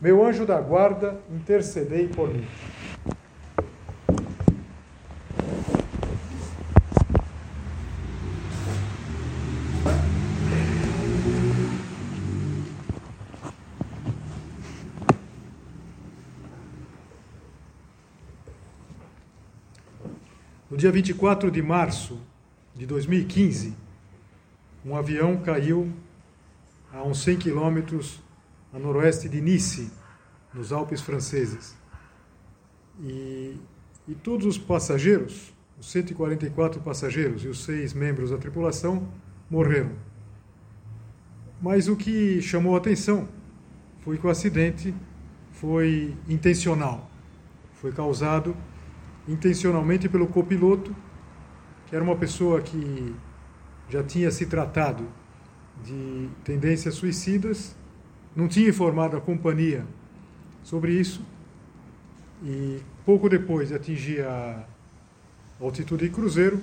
meu anjo da guarda, intercedei por mim. No dia 24 de março de 2015, um avião caiu a uns 100 quilômetros a noroeste de Nice, nos Alpes franceses. E, e todos os passageiros, os 144 passageiros e os seis membros da tripulação, morreram. Mas o que chamou a atenção foi que o acidente foi intencional. Foi causado intencionalmente pelo copiloto, que era uma pessoa que já tinha se tratado de tendências suicidas não tinha informado a companhia sobre isso e pouco depois de atingir a altitude de cruzeiro,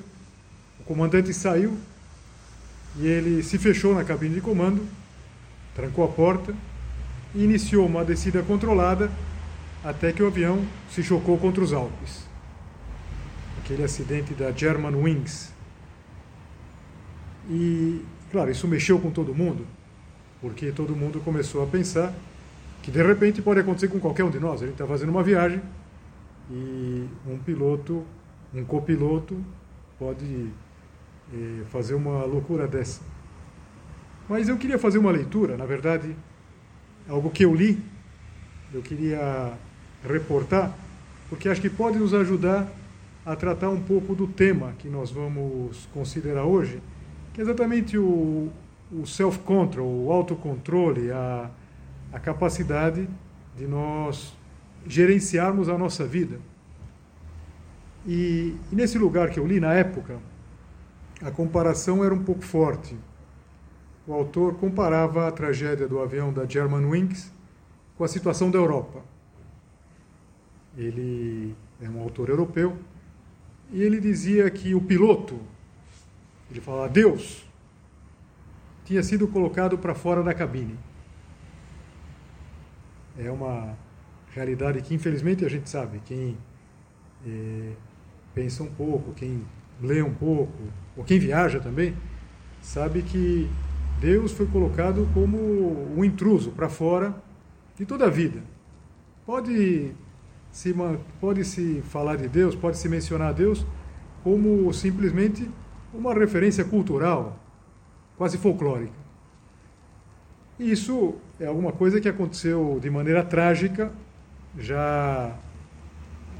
o comandante saiu e ele se fechou na cabine de comando, trancou a porta e iniciou uma descida controlada até que o avião se chocou contra os Alpes. Aquele acidente da German Wings. E, claro, isso mexeu com todo mundo porque todo mundo começou a pensar que de repente pode acontecer com qualquer um de nós. A gente está fazendo uma viagem e um piloto, um copiloto, pode eh, fazer uma loucura dessa. Mas eu queria fazer uma leitura, na verdade, algo que eu li, eu queria reportar, porque acho que pode nos ajudar a tratar um pouco do tema que nós vamos considerar hoje, que é exatamente o, o self-control, o autocontrole, a, a capacidade de nós gerenciarmos a nossa vida. E, e, nesse lugar que eu li, na época, a comparação era um pouco forte. O autor comparava a tragédia do avião da Germanwings com a situação da Europa. Ele é um autor europeu e ele dizia que o piloto, ele falava Deus, tinha sido colocado para fora da cabine. É uma realidade que, infelizmente, a gente sabe. Quem é, pensa um pouco, quem lê um pouco, ou quem viaja também, sabe que Deus foi colocado como um intruso para fora de toda a vida. Pode se, pode se falar de Deus, pode se mencionar Deus como simplesmente uma referência cultural, quase folclórica. Isso é alguma coisa que aconteceu de maneira trágica já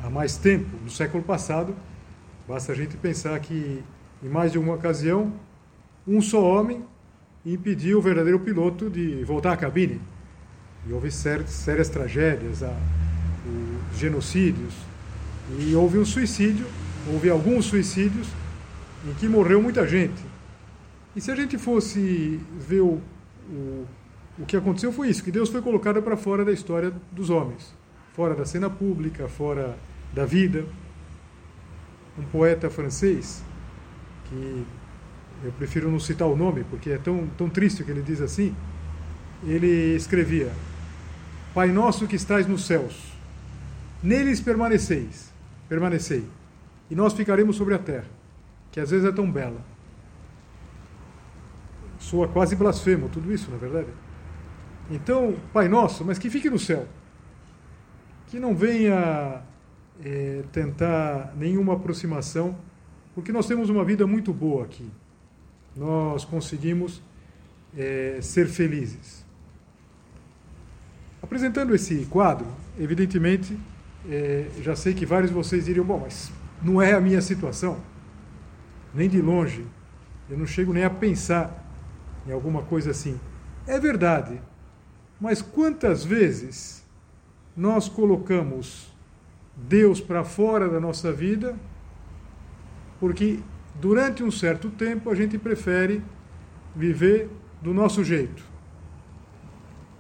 há mais tempo, no século passado. Basta a gente pensar que, em mais de uma ocasião, um só homem impediu o verdadeiro piloto de voltar à cabine. E houve sérias, tragédias, genocídios, e houve um suicídio, houve alguns suicídios em que morreu muita gente. E se a gente fosse ver o, o, o que aconteceu foi isso, que Deus foi colocado para fora da história dos homens, fora da cena pública, fora da vida. Um poeta francês, que eu prefiro não citar o nome, porque é tão, tão triste que ele diz assim, ele escrevia, Pai nosso que estais nos céus, neles permaneceis, permanecei, e nós ficaremos sobre a terra, que às vezes é tão bela soa quase blasfemo tudo isso, na é verdade. Então, Pai Nosso, mas que fique no céu. Que não venha é, tentar nenhuma aproximação, porque nós temos uma vida muito boa aqui. Nós conseguimos é, ser felizes. Apresentando esse quadro, evidentemente, é, já sei que vários de vocês diriam: bom, mas não é a minha situação, nem de longe. Eu não chego nem a pensar em alguma coisa assim. É verdade, mas quantas vezes nós colocamos Deus para fora da nossa vida, porque durante um certo tempo a gente prefere viver do nosso jeito.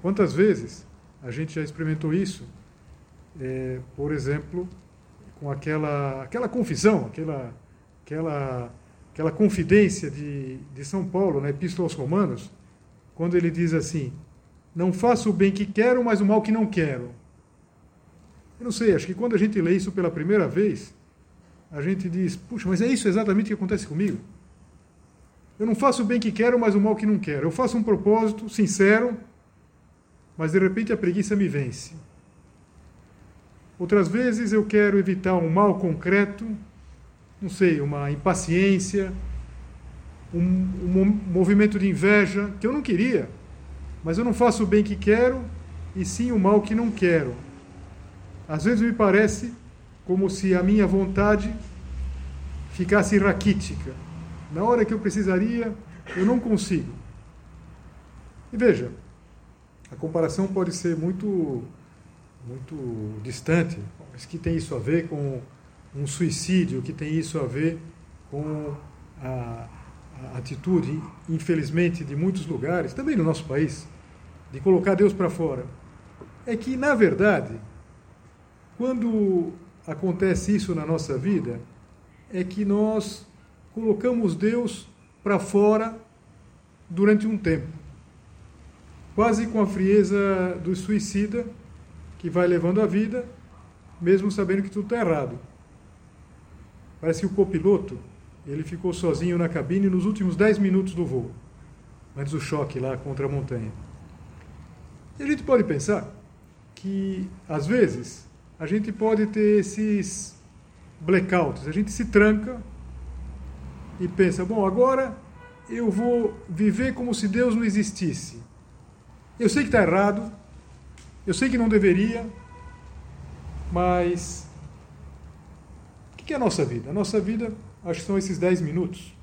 Quantas vezes a gente já experimentou isso? É, por exemplo, com aquela, aquela confissão, aquela, aquela, aquela confidência de, de São Paulo na Epístola aos Romanos, quando ele diz assim: Não faço o bem que quero, mas o mal que não quero. Eu não sei, acho que quando a gente lê isso pela primeira vez, a gente diz: Puxa, mas é isso exatamente que acontece comigo? Eu não faço o bem que quero, mas o mal que não quero. Eu faço um propósito sincero, mas de repente a preguiça me vence. Outras vezes eu quero evitar um mal concreto, não sei, uma impaciência, um, um movimento de inveja que eu não queria, mas eu não faço o bem que quero e sim o mal que não quero. Às vezes me parece como se a minha vontade ficasse raquítica. Na hora que eu precisaria, eu não consigo. E veja, a comparação pode ser muito, muito distante, mas que tem isso a ver com um suicídio, que tem isso a ver com a, a atitude, infelizmente, de muitos lugares, também no nosso país, de colocar Deus para fora. É que, na verdade, quando acontece isso na nossa vida, é que nós colocamos Deus para fora durante um tempo. Quase com a frieza do suicida que vai levando a vida, mesmo sabendo que tudo está errado. Parece que o copiloto ele ficou sozinho na cabine nos últimos 10 minutos do voo, antes do choque lá contra a montanha. E a gente pode pensar que, às vezes, a gente pode ter esses blackouts, a gente se tranca e pensa: bom, agora eu vou viver como se Deus não existisse. Eu sei que está errado, eu sei que não deveria, mas o que é a nossa vida? A nossa vida, acho que são esses 10 minutos.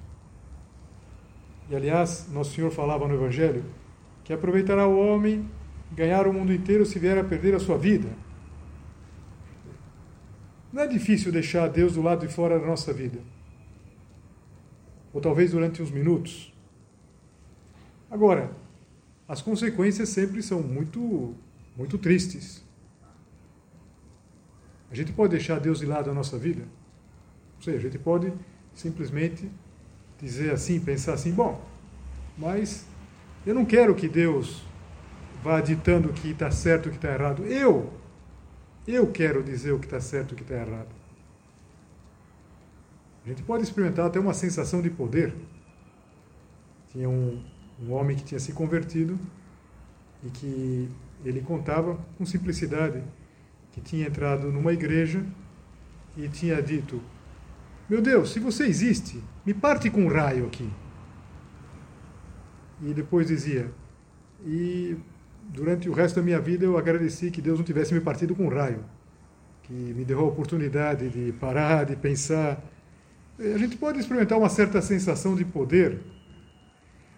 E aliás, Nosso Senhor falava no Evangelho que aproveitará o homem ganhar o mundo inteiro se vier a perder a sua vida. Não é difícil deixar Deus do lado de fora da nossa vida ou talvez durante uns minutos. Agora, as consequências sempre são muito, muito tristes. A gente pode deixar Deus de lado na nossa vida? Ou seja, a gente pode simplesmente dizer assim, pensar assim, bom, mas eu não quero que Deus vá ditando o que está certo e o que está errado. Eu, eu quero dizer o que está certo e o que está errado. A gente pode experimentar até uma sensação de poder. Tinha um, um homem que tinha se convertido e que ele contava com simplicidade que tinha entrado numa igreja e tinha dito: Meu Deus, se você existe, me parte com um raio aqui. E depois dizia: E durante o resto da minha vida eu agradeci que Deus não tivesse me partido com um raio, que me deu a oportunidade de parar, de pensar a gente pode experimentar uma certa sensação de poder,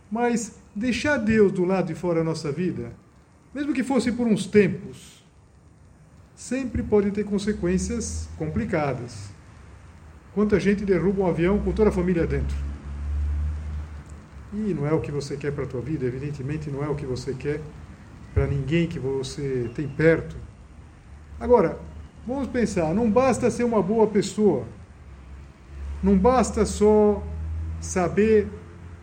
mas deixar Deus do lado de fora da nossa vida, mesmo que fosse por uns tempos, sempre pode ter consequências complicadas. Quanta gente derruba um avião com toda a família dentro? E não é o que você quer para a tua vida, evidentemente não é o que você quer para ninguém que você tem perto. Agora, vamos pensar, não basta ser uma boa pessoa não basta só saber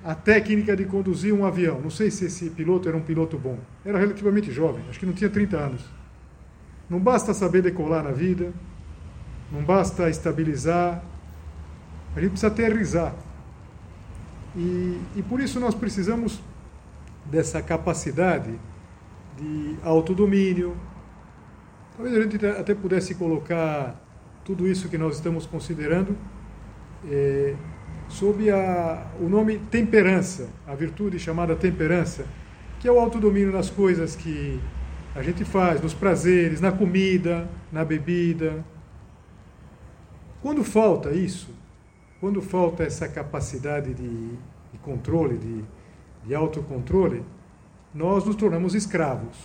a técnica de conduzir um avião. Não sei se esse piloto era um piloto bom. Era relativamente jovem, acho que não tinha 30 anos. Não basta saber decolar na vida, não basta estabilizar, a gente precisa aterrizar. E, e por isso nós precisamos dessa capacidade de autodomínio. Talvez a gente até pudesse colocar tudo isso que nós estamos considerando é, sob a, o nome temperança, a virtude chamada temperança, que é o autodomínio nas coisas que a gente faz, nos prazeres, na comida, na bebida. Quando falta isso, quando falta essa capacidade de, de controle, de, de autocontrole, nós nos tornamos escravos.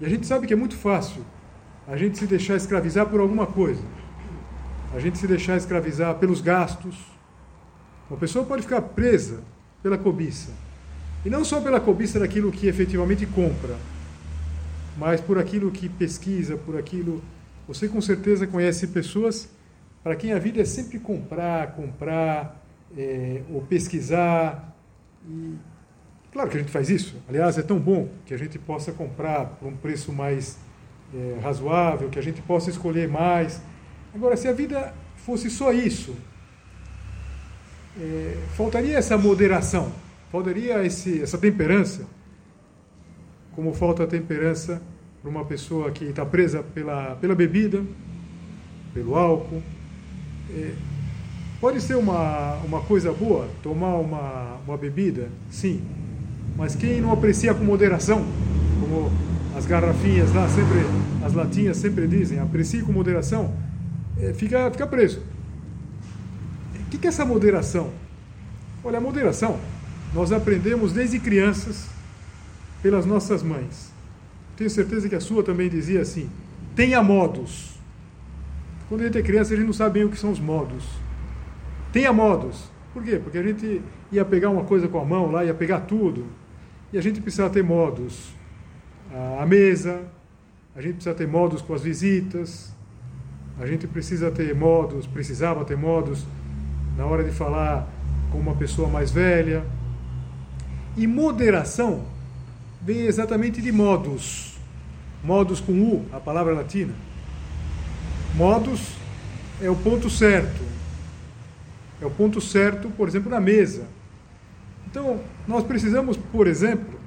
E a gente sabe que é muito fácil a gente se deixar escravizar por alguma coisa. A gente se deixar escravizar pelos gastos. Uma pessoa pode ficar presa pela cobiça. E não só pela cobiça daquilo que efetivamente compra, mas por aquilo que pesquisa, por aquilo. Você com certeza conhece pessoas para quem a vida é sempre comprar, comprar, é, ou pesquisar. E claro que a gente faz isso. Aliás, é tão bom que a gente possa comprar por um preço mais é, razoável, que a gente possa escolher mais. Agora, se a vida fosse só isso, é, faltaria essa moderação, faltaria esse, essa temperança, como falta a temperança para uma pessoa que está presa pela, pela bebida, pelo álcool. É, pode ser uma, uma coisa boa tomar uma, uma bebida, sim, mas quem não aprecia com moderação, como as garrafinhas lá, sempre, as latinhas sempre dizem, aprecie com moderação, é, fica, fica preso. O que, que é essa moderação? Olha, a moderação nós aprendemos desde crianças pelas nossas mães. Tenho certeza que a sua também dizia assim: tenha modos. Quando a gente é criança, a gente não sabe bem o que são os modos. Tenha modos. Por quê? Porque a gente ia pegar uma coisa com a mão lá, ia pegar tudo. E a gente precisava ter modos. A mesa, a gente precisa ter modos com as visitas, a gente precisa ter modos, precisava ter modos na hora de falar com uma pessoa mais velha. E moderação vem exatamente de modos. Modos com U, a palavra latina. Modos é o ponto certo. É o ponto certo, por exemplo, na mesa. Então, nós precisamos, por exemplo,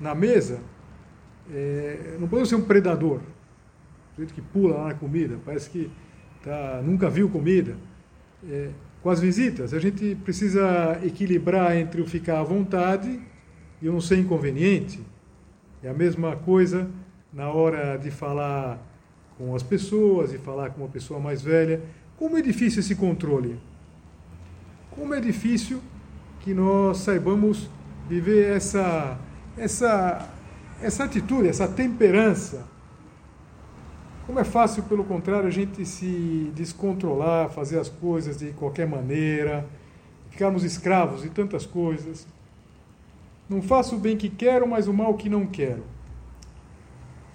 na mesa, é, não podemos ser um predador. O jeito que pula lá na comida, parece que tá, nunca viu comida. É, com as visitas, a gente precisa equilibrar entre o ficar à vontade e o não ser inconveniente. É a mesma coisa na hora de falar com as pessoas e falar com uma pessoa mais velha. Como é difícil esse controle? Como é difícil que nós saibamos viver essa, essa, essa atitude, essa temperança como é fácil, pelo contrário, a gente se descontrolar, fazer as coisas de qualquer maneira, ficarmos escravos de tantas coisas. Não faço o bem que quero, mas o mal que não quero.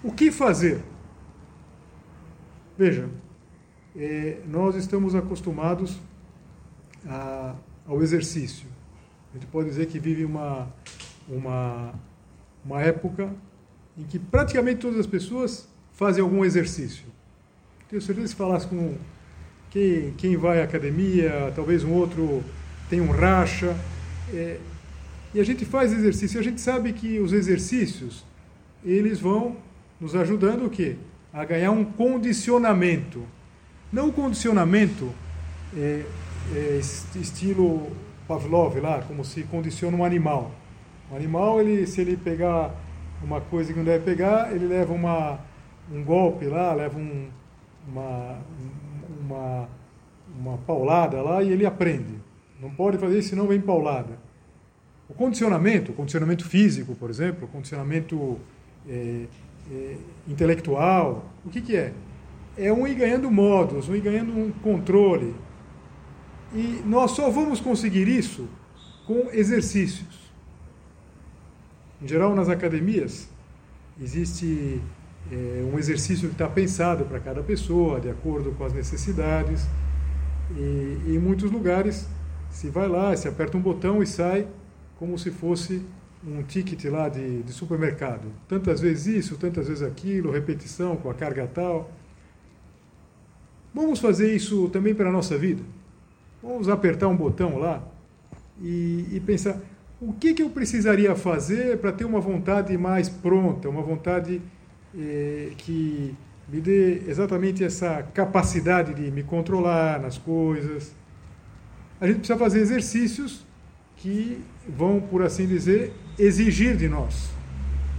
O que fazer? Veja, é, nós estamos acostumados a, ao exercício. A gente pode dizer que vive uma, uma, uma época em que praticamente todas as pessoas fazem algum exercício. Tenho certeza que se falasse com quem, quem vai à academia, talvez um outro tem um racha, é, e a gente faz exercício. A gente sabe que os exercícios, eles vão nos ajudando o quê? A ganhar um condicionamento. Não um condicionamento é, é, estilo Pavlov lá, como se condiciona um animal. O animal, ele, se ele pegar uma coisa que não deve pegar, ele leva uma um golpe lá, leva um, uma, uma, uma paulada lá e ele aprende. Não pode fazer isso, senão vem paulada. O condicionamento, o condicionamento físico, por exemplo, o condicionamento é, é, intelectual, o que, que é? É um ir ganhando modos, um ir ganhando um controle. E nós só vamos conseguir isso com exercícios. Em geral, nas academias, existe é um exercício que está pensado para cada pessoa, de acordo com as necessidades. E, e, em muitos lugares, se vai lá, se aperta um botão e sai como se fosse um ticket lá de, de supermercado. Tantas vezes isso, tantas vezes aquilo, repetição com a carga tal. Vamos fazer isso também para a nossa vida. Vamos apertar um botão lá e, e pensar o que, que eu precisaria fazer para ter uma vontade mais pronta, uma vontade eh, que me dê exatamente essa capacidade de me controlar nas coisas. A gente precisa fazer exercícios que vão, por assim dizer, exigir de nós.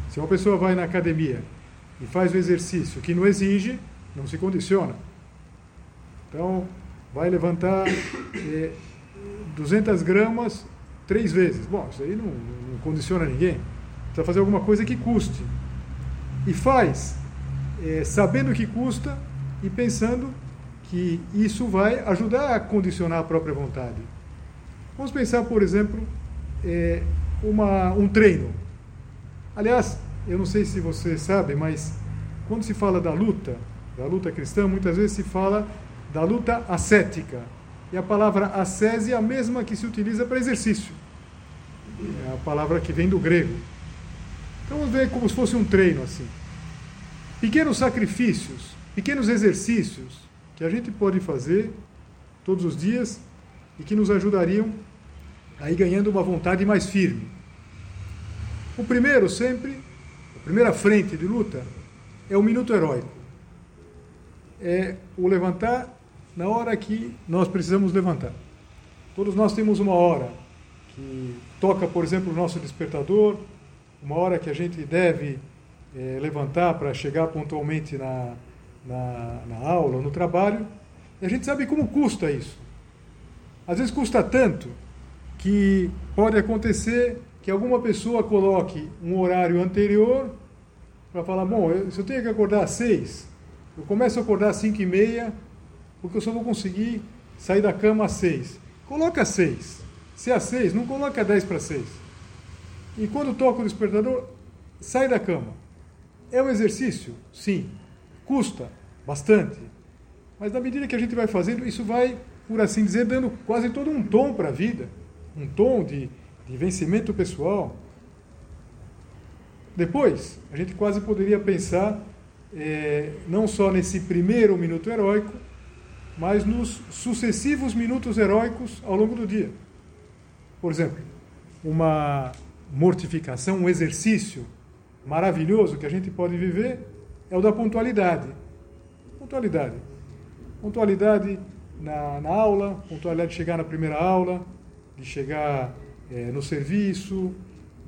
Se uma pessoa vai na academia e faz um exercício que não exige, não se condiciona. Então, vai levantar eh, 200 gramas três vezes. Bom, isso aí não, não condiciona ninguém. Precisa fazer alguma coisa que custe e faz é, sabendo que custa e pensando que isso vai ajudar a condicionar a própria vontade. Vamos pensar, por exemplo, é, uma, um treino. Aliás, eu não sei se você sabe, mas quando se fala da luta, da luta cristã, muitas vezes se fala da luta ascética. E a palavra ascese é a mesma que se utiliza para exercício. É a palavra que vem do grego. Então vamos ver como se fosse um treino assim. Pequenos sacrifícios, pequenos exercícios que a gente pode fazer todos os dias e que nos ajudariam a ir ganhando uma vontade mais firme. O primeiro sempre, a primeira frente de luta é o minuto heróico. É o levantar na hora que nós precisamos levantar. Todos nós temos uma hora que toca, por exemplo, o nosso despertador, uma hora que a gente deve é, levantar para chegar pontualmente na, na, na aula, no trabalho, e a gente sabe como custa isso. Às vezes custa tanto que pode acontecer que alguma pessoa coloque um horário anterior para falar, bom, se eu tenho que acordar às seis, eu começo a acordar às cinco e meia, porque eu só vou conseguir sair da cama às seis. Coloca às seis. Se é às seis, não coloca dez para seis. E quando toca o despertador, sai da cama. É um exercício? Sim. Custa bastante. Mas na medida que a gente vai fazendo, isso vai, por assim dizer, dando quase todo um tom para a vida um tom de, de vencimento pessoal. Depois, a gente quase poderia pensar é, não só nesse primeiro minuto heróico, mas nos sucessivos minutos heróicos ao longo do dia. Por exemplo, uma mortificação, um exercício maravilhoso que a gente pode viver é o da pontualidade. Pontualidade. Pontualidade na, na aula, pontualidade de chegar na primeira aula, de chegar é, no serviço,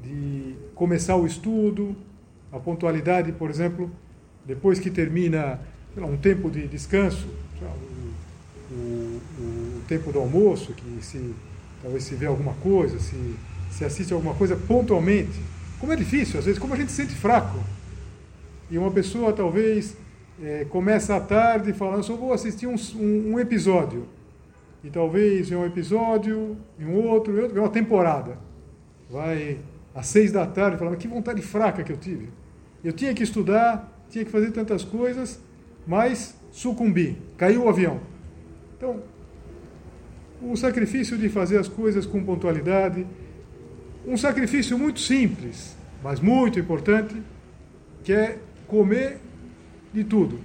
de começar o estudo, a pontualidade, por exemplo, depois que termina lá, um tempo de descanso, o, o, o, tempo do almoço, que se talvez se vê alguma coisa, se, se assiste alguma coisa pontualmente. Como é difícil, às vezes, como a gente se sente fraco. E uma pessoa talvez é, começa à tarde falando, só vou assistir um, um, um episódio e talvez em um episódio, em um outro, em outro, uma temporada. Vai às seis da tarde falando que vontade fraca que eu tive. Eu tinha que estudar, tinha que fazer tantas coisas, mas sucumbi, caiu o avião. Então, o sacrifício de fazer as coisas com pontualidade, um sacrifício muito simples, mas muito importante, que é comer de tudo.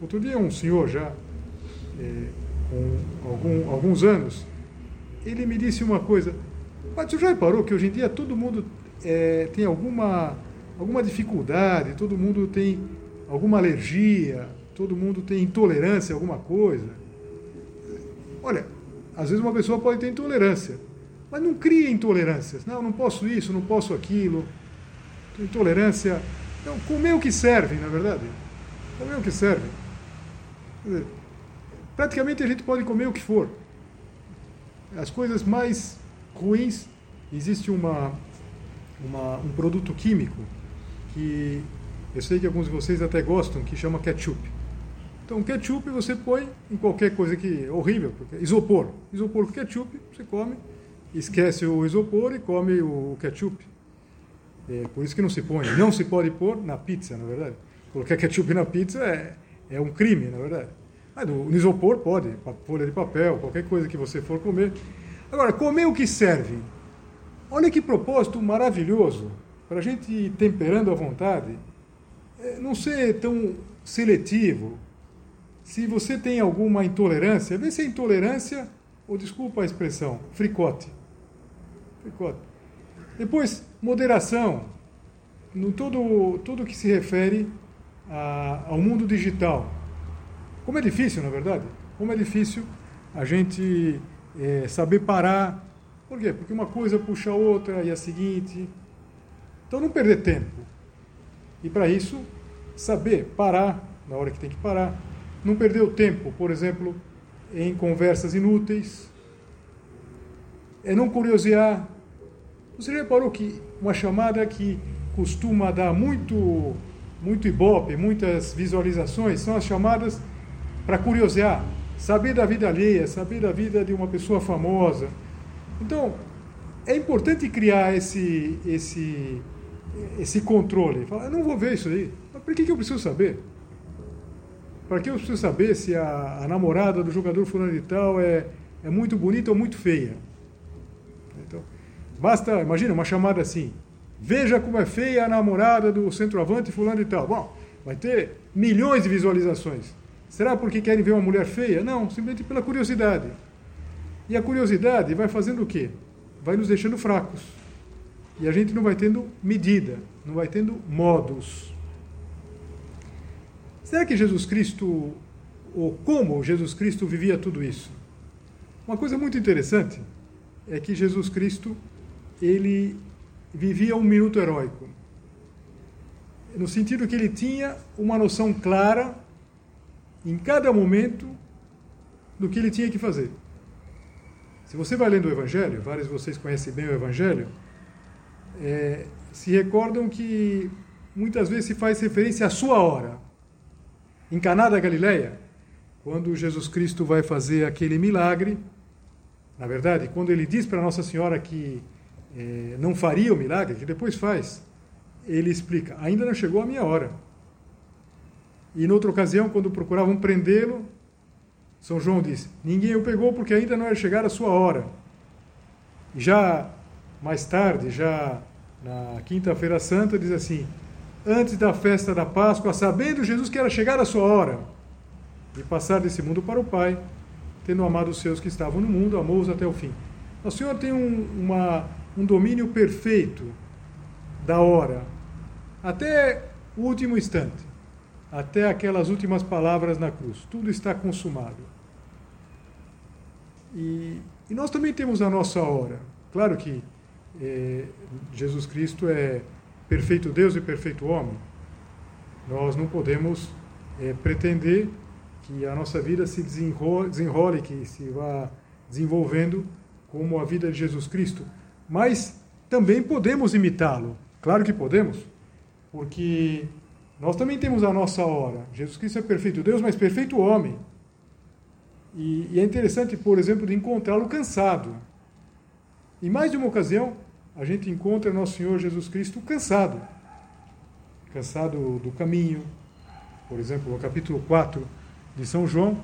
Outro dia um senhor já é, com algum, alguns anos, ele me disse uma coisa. Mas você já reparou que hoje em dia todo mundo é, tem alguma, alguma dificuldade, todo mundo tem alguma alergia, todo mundo tem intolerância a alguma coisa? Olha, às vezes uma pessoa pode ter intolerância, mas não cria intolerâncias. Não, não posso isso, não posso aquilo. Intolerância. Então, comer o que serve, na verdade. Comer o que serve. Quer dizer, praticamente a gente pode comer o que for. As coisas mais ruins, existe uma, uma, um produto químico que eu sei que alguns de vocês até gostam, que chama ketchup. Então, ketchup você põe em qualquer coisa que é horrível, porque isopor. Isopor com ketchup, você come, esquece o isopor e come o ketchup. É por isso que não se põe. Não se pode pôr na pizza, na verdade. Colocar ketchup na pizza é, é um crime, na verdade. Mas no isopor pode, folha de papel, qualquer coisa que você for comer. Agora, comer o que serve. Olha que propósito maravilhoso para a gente ir temperando à vontade. É, não ser tão seletivo. Se você tem alguma intolerância, vê se é intolerância ou, desculpa a expressão, fricote. Fricote. Depois, moderação. No todo, tudo que se refere a, ao mundo digital. Como é difícil, na verdade, como é difícil a gente é, saber parar. Por quê? Porque uma coisa puxa a outra e a seguinte. Então, não perder tempo. E para isso, saber parar na hora que tem que parar. Não perder o tempo, por exemplo, em conversas inúteis. É não curiosear. Você reparou que uma chamada que costuma dar muito muito ibope, muitas visualizações, são as chamadas para curiosear, saber da vida alheia, saber da vida de uma pessoa famosa. Então, é importante criar esse, esse, esse controle. Falar, eu não vou ver isso aí. Mas por que, que eu preciso saber? Para que eu preciso saber se a, a namorada do jogador fulano de tal é, é muito bonita ou muito feia? Então, basta, imagina, uma chamada assim. Veja como é feia a namorada do centroavante fulano e tal. Bom, vai ter milhões de visualizações. Será porque querem ver uma mulher feia? Não, simplesmente pela curiosidade. E a curiosidade vai fazendo o quê? Vai nos deixando fracos. E a gente não vai tendo medida, não vai tendo modos. Será que Jesus Cristo, ou como Jesus Cristo vivia tudo isso? Uma coisa muito interessante é que Jesus Cristo, ele vivia um minuto heróico. No sentido que ele tinha uma noção clara, em cada momento, do que ele tinha que fazer. Se você vai lendo o Evangelho, vários de vocês conhecem bem o Evangelho, é, se recordam que muitas vezes se faz referência à sua hora. Em Caná da Galileia, quando Jesus Cristo vai fazer aquele milagre, na verdade, quando ele diz para Nossa Senhora que é, não faria o milagre, que depois faz, ele explica: ainda não chegou a minha hora. E noutra ocasião, quando procuravam prendê-lo, São João disse: ninguém o pegou porque ainda não era chegar a sua hora. E já mais tarde, já na Quinta-feira Santa, diz assim: antes da festa da Páscoa, sabendo Jesus que era chegar a sua hora de passar desse mundo para o Pai, tendo amado os seus que estavam no mundo, amou-os até o fim. O Senhor tem um, uma um domínio perfeito da hora, até o último instante, até aquelas últimas palavras na cruz. Tudo está consumado. E, e nós também temos a nossa hora. Claro que é, Jesus Cristo é perfeito Deus e perfeito homem. Nós não podemos é, pretender que a nossa vida se desenrole, desenrole, que se vá desenvolvendo como a vida de Jesus Cristo mas também podemos imitá-lo. Claro que podemos, porque nós também temos a nossa hora. Jesus Cristo é perfeito Deus, mas perfeito homem. E, e é interessante, por exemplo, de encontrá-lo cansado. Em mais de uma ocasião, a gente encontra nosso Senhor Jesus Cristo cansado. Cansado do caminho. Por exemplo, no capítulo 4 de São João,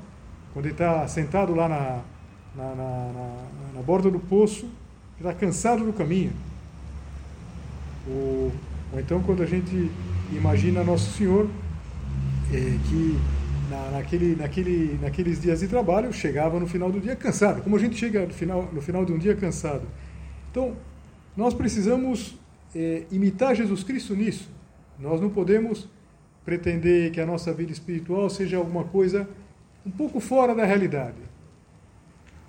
quando ele está sentado lá na, na, na, na, borda do poço, está cansado do caminho. Ou, ou, então quando a gente imagina Nosso Senhor, é, que na, naquele, naquele, naqueles dias de trabalho chegava no final do dia cansado, como a gente chega no final, no final de um dia cansado. Então, nós precisamos é, imitar Jesus Cristo nisso. Nós não podemos pretender que a nossa vida espiritual seja alguma coisa um pouco fora da realidade.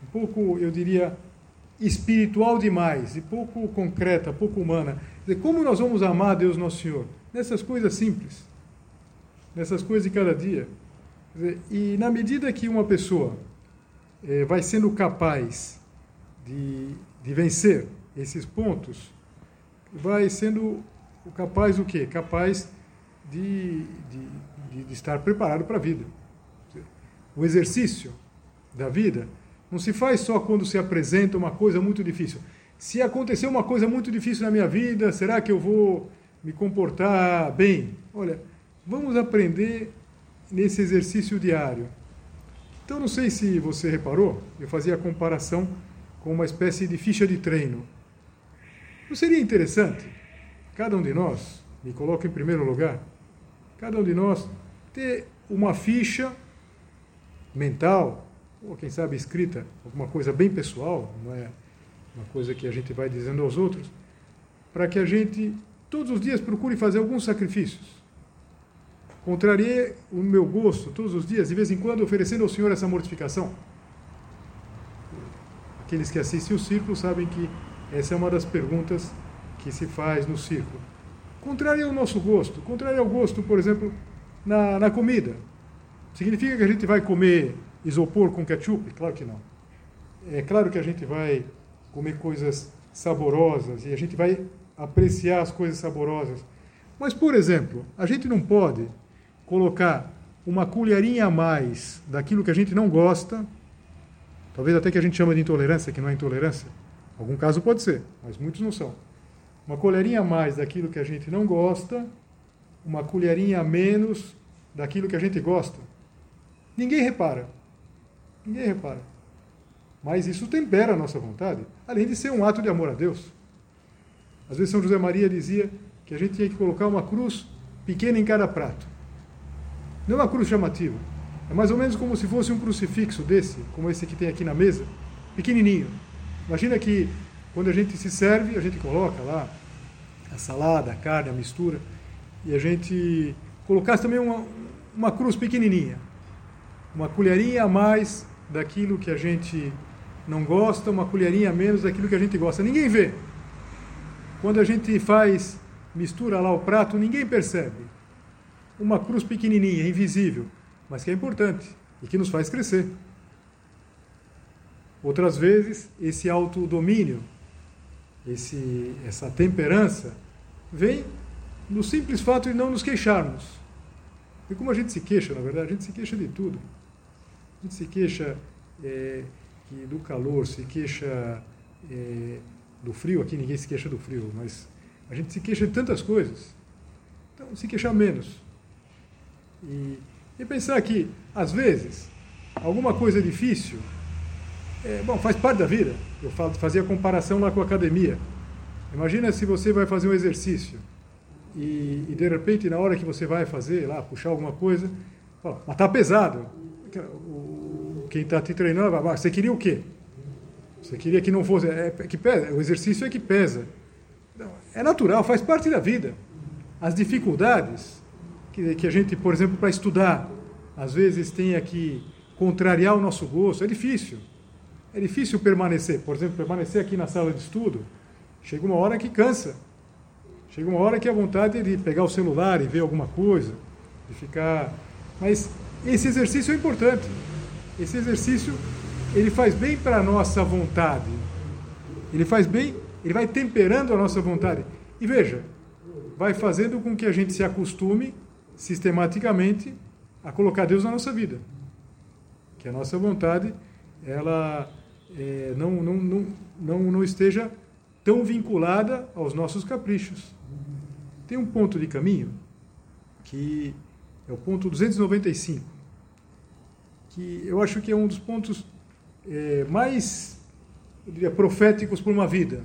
Um pouco, eu diria, espiritual demais e pouco concreta, pouco humana. Como nós vamos amar Deus Nosso Senhor? Nessas coisas simples, nessas coisas de cada dia. Dizer, e na medida que uma pessoa é, vai sendo capaz de, de vencer esses pontos, vai sendo capaz o quê? Capaz de, de, de estar preparado para a vida. O exercício da vida não se faz só quando se apresenta uma coisa muito difícil. Se acontecer uma coisa muito difícil na minha vida, será que eu vou me comportar bem? Olha, vamos aprender nesse exercício diário. Então, não sei se você reparou, eu fazia a comparação com uma espécie de ficha de treino. Não seria interessante cada um de nós, me coloco em primeiro lugar, cada um de nós ter uma ficha mental ou quem sabe escrita, alguma coisa bem pessoal, não é uma coisa que a gente vai dizendo aos outros, para que a gente todos os dias procure fazer alguns sacrifícios. Contrariei o meu gosto todos os dias, de vez em quando oferecendo ao Senhor essa mortificação. Aqueles que assistem o círculo sabem que essa é uma das perguntas que se faz no círculo. Contrário ao nosso gosto, contrário ao gosto, por exemplo, na, na comida. Significa que a gente vai comer isopor com ketchup? Claro que não. É claro que a gente vai comer coisas saborosas e a gente vai apreciar as coisas saborosas. Mas, por exemplo, a gente não pode colocar uma colherinha a mais daquilo que a gente não gosta, talvez até que a gente chama de intolerância, que não é intolerância. Algum caso pode ser, mas muitos não são. Uma colherinha a mais daquilo que a gente não gosta, uma colherinha a menos daquilo que a gente gosta. Ninguém repara. Ninguém repara. Mas isso tempera a nossa vontade, além de ser um ato de amor a Deus. Às vezes São José Maria dizia que a gente tinha que colocar uma cruz pequena em cada prato. Não é uma cruz chamativa. É mais ou menos como se fosse um crucifixo desse, como esse que tem aqui na mesa, pequenininho. Imagina que quando a gente se serve, a gente coloca lá a salada, a carne, a mistura, e a gente colocasse também uma, uma cruz pequenininha, uma colherinha a mais daquilo que a gente não gosta, uma colherinha a menos daquilo que a gente gosta. Ninguém vê. Quando a gente faz, mistura lá o prato, ninguém percebe. Uma cruz pequenininha, invisível, mas que é importante e que nos faz crescer. Outras vezes, esse autodomínio, esse, essa temperança, vem no simples fato de não nos queixarmos. E como a gente se queixa, na verdade, a gente se queixa de tudo. A gente se queixa é, do calor, se queixa é, do frio, aqui ninguém se queixa do frio, mas a gente se queixa de tantas coisas. Então, se queixar menos. E, e pensar que, às vezes, alguma coisa difícil é, bom, faz parte da vida. Eu fazia comparação lá com a academia. Imagina se você vai fazer um exercício e, e de repente, na hora que você vai fazer lá, puxar alguma coisa, fala, mas tá pesado. Quem está te treinando vai, você queria o quê? Você queria que não fosse. É, é que pesa, o exercício é que pesa. É natural, faz parte da vida. As dificuldades que, que a gente, por exemplo, para estudar, às vezes tem que contrariar o nosso gosto, é difícil é difícil permanecer. Por exemplo, permanecer aqui na sala de estudo, chega uma hora que cansa. Chega uma hora que a vontade de pegar o celular e ver alguma coisa, de ficar. Mas esse exercício é importante. Esse exercício ele faz bem para a nossa vontade. Ele faz bem, ele vai temperando a nossa vontade. E veja, vai fazendo com que a gente se acostume sistematicamente a colocar Deus na nossa vida. Que a nossa vontade ela é, não, não, não, não, não esteja tão vinculada aos nossos caprichos. Tem um ponto de caminho que é o ponto 295, que eu acho que é um dos pontos é, mais diria, proféticos para uma vida.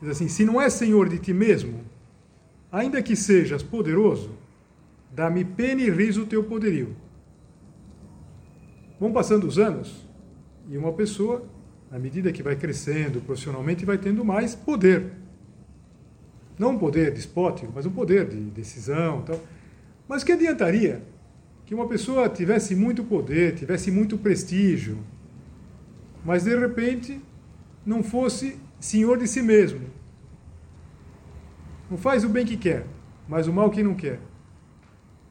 Diz assim: se não é senhor de ti mesmo, ainda que sejas poderoso, dá-me pena e riso o teu poderio. Vão passando os anos, e uma pessoa, à medida que vai crescendo profissionalmente, vai tendo mais poder. Não um poder despótico, mas um poder de decisão. Tal. Mas que adiantaria que uma pessoa tivesse muito poder, tivesse muito prestígio, mas de repente não fosse senhor de si mesmo? Não faz o bem que quer, mas o mal que não quer.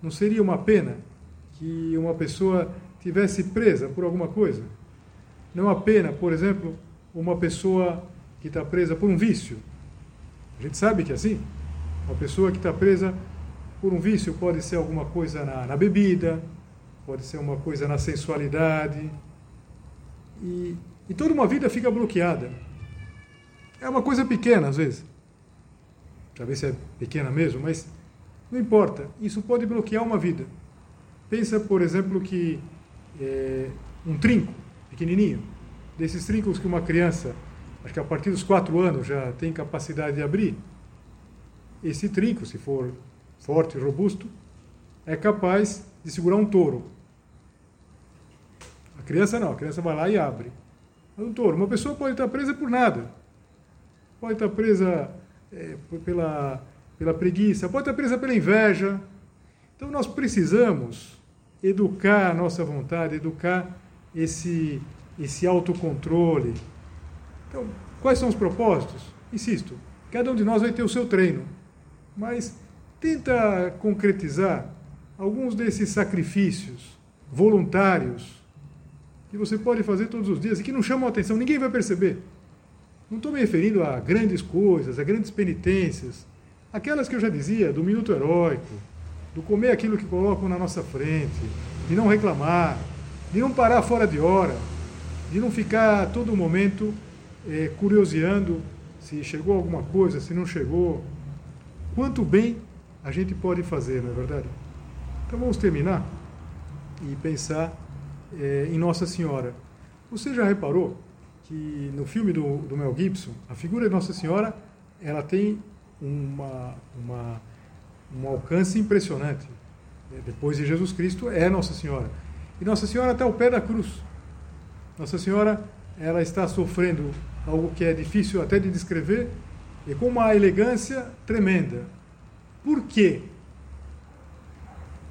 Não seria uma pena que uma pessoa tivesse presa por alguma coisa? Não apenas, por exemplo, uma pessoa que está presa por um vício. A gente sabe que é assim. Uma pessoa que está presa por um vício pode ser alguma coisa na, na bebida, pode ser uma coisa na sensualidade. E, e toda uma vida fica bloqueada. É uma coisa pequena, às vezes. Talvez se é pequena mesmo, mas não importa. Isso pode bloquear uma vida. Pensa, por exemplo, que é, um trinco pequenininho, desses trincos que uma criança, acho que a partir dos quatro anos já tem capacidade de abrir, esse trinco, se for forte e robusto, é capaz de segurar um touro. A criança não, a criança vai lá e abre. Mas um touro, uma pessoa pode estar presa por nada. Pode estar presa é, pela, pela preguiça, pode estar presa pela inveja. Então nós precisamos educar a nossa vontade, educar esse, esse autocontrole. Então, quais são os propósitos? Insisto, cada um de nós vai ter o seu treino, mas tenta concretizar alguns desses sacrifícios voluntários que você pode fazer todos os dias e que não chamam a atenção, ninguém vai perceber. Não estou me referindo a grandes coisas, a grandes penitências, Aquelas que eu já dizia, do minuto heróico, do comer aquilo que colocam na nossa frente, de não reclamar, de não parar fora de hora, de não ficar todo momento é, curioseando se chegou alguma coisa, se não chegou. Quanto bem a gente pode fazer, não é verdade? Então vamos terminar e pensar é, em Nossa Senhora. Você já reparou que no filme do, do Mel Gibson, a figura de Nossa Senhora ela tem uma, uma, um alcance impressionante. Depois de Jesus Cristo é Nossa Senhora. E Nossa Senhora está ao pé da cruz. Nossa Senhora ela está sofrendo algo que é difícil até de descrever e com uma elegância tremenda. Por quê?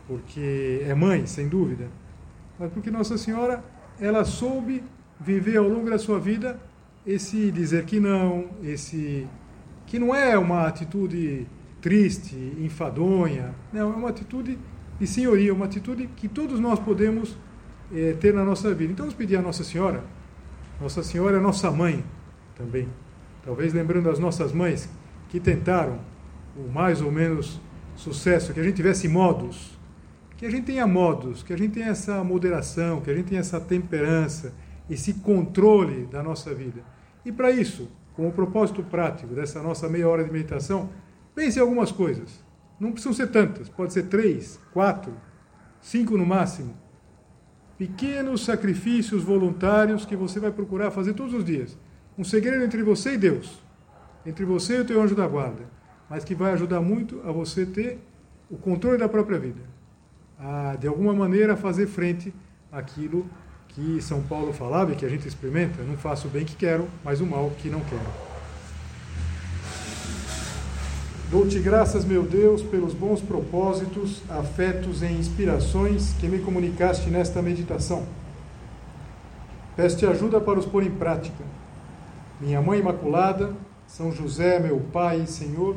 Porque é mãe, sem dúvida, mas porque Nossa Senhora ela soube viver ao longo da sua vida esse dizer que não, esse que não é uma atitude triste, enfadonha, não, é uma atitude de senhoria, uma atitude que todos nós podemos é, ter na nossa vida. Então, vamos pedir a Nossa Senhora, Nossa Senhora é nossa mãe também, talvez lembrando as nossas mães que tentaram o mais ou menos sucesso, que a gente tivesse modos, que a gente tenha modos, que a gente tenha essa moderação, que a gente tenha essa temperança, esse controle da nossa vida. E para isso, como propósito prático dessa nossa meia hora de meditação, pense em algumas coisas. Não precisam ser tantas, pode ser três, quatro, cinco no máximo. Pequenos sacrifícios voluntários que você vai procurar fazer todos os dias. Um segredo entre você e Deus, entre você e o teu anjo da guarda, mas que vai ajudar muito a você ter o controle da própria vida, a de alguma maneira fazer frente àquilo que São Paulo falava e que a gente experimenta: não faço o bem que quero, mas o mal que não quero. Dou-te graças, meu Deus, pelos bons propósitos, afetos e inspirações que me comunicaste nesta meditação. Peço-te ajuda para os pôr em prática. Minha Mãe Imaculada, São José, meu Pai e Senhor,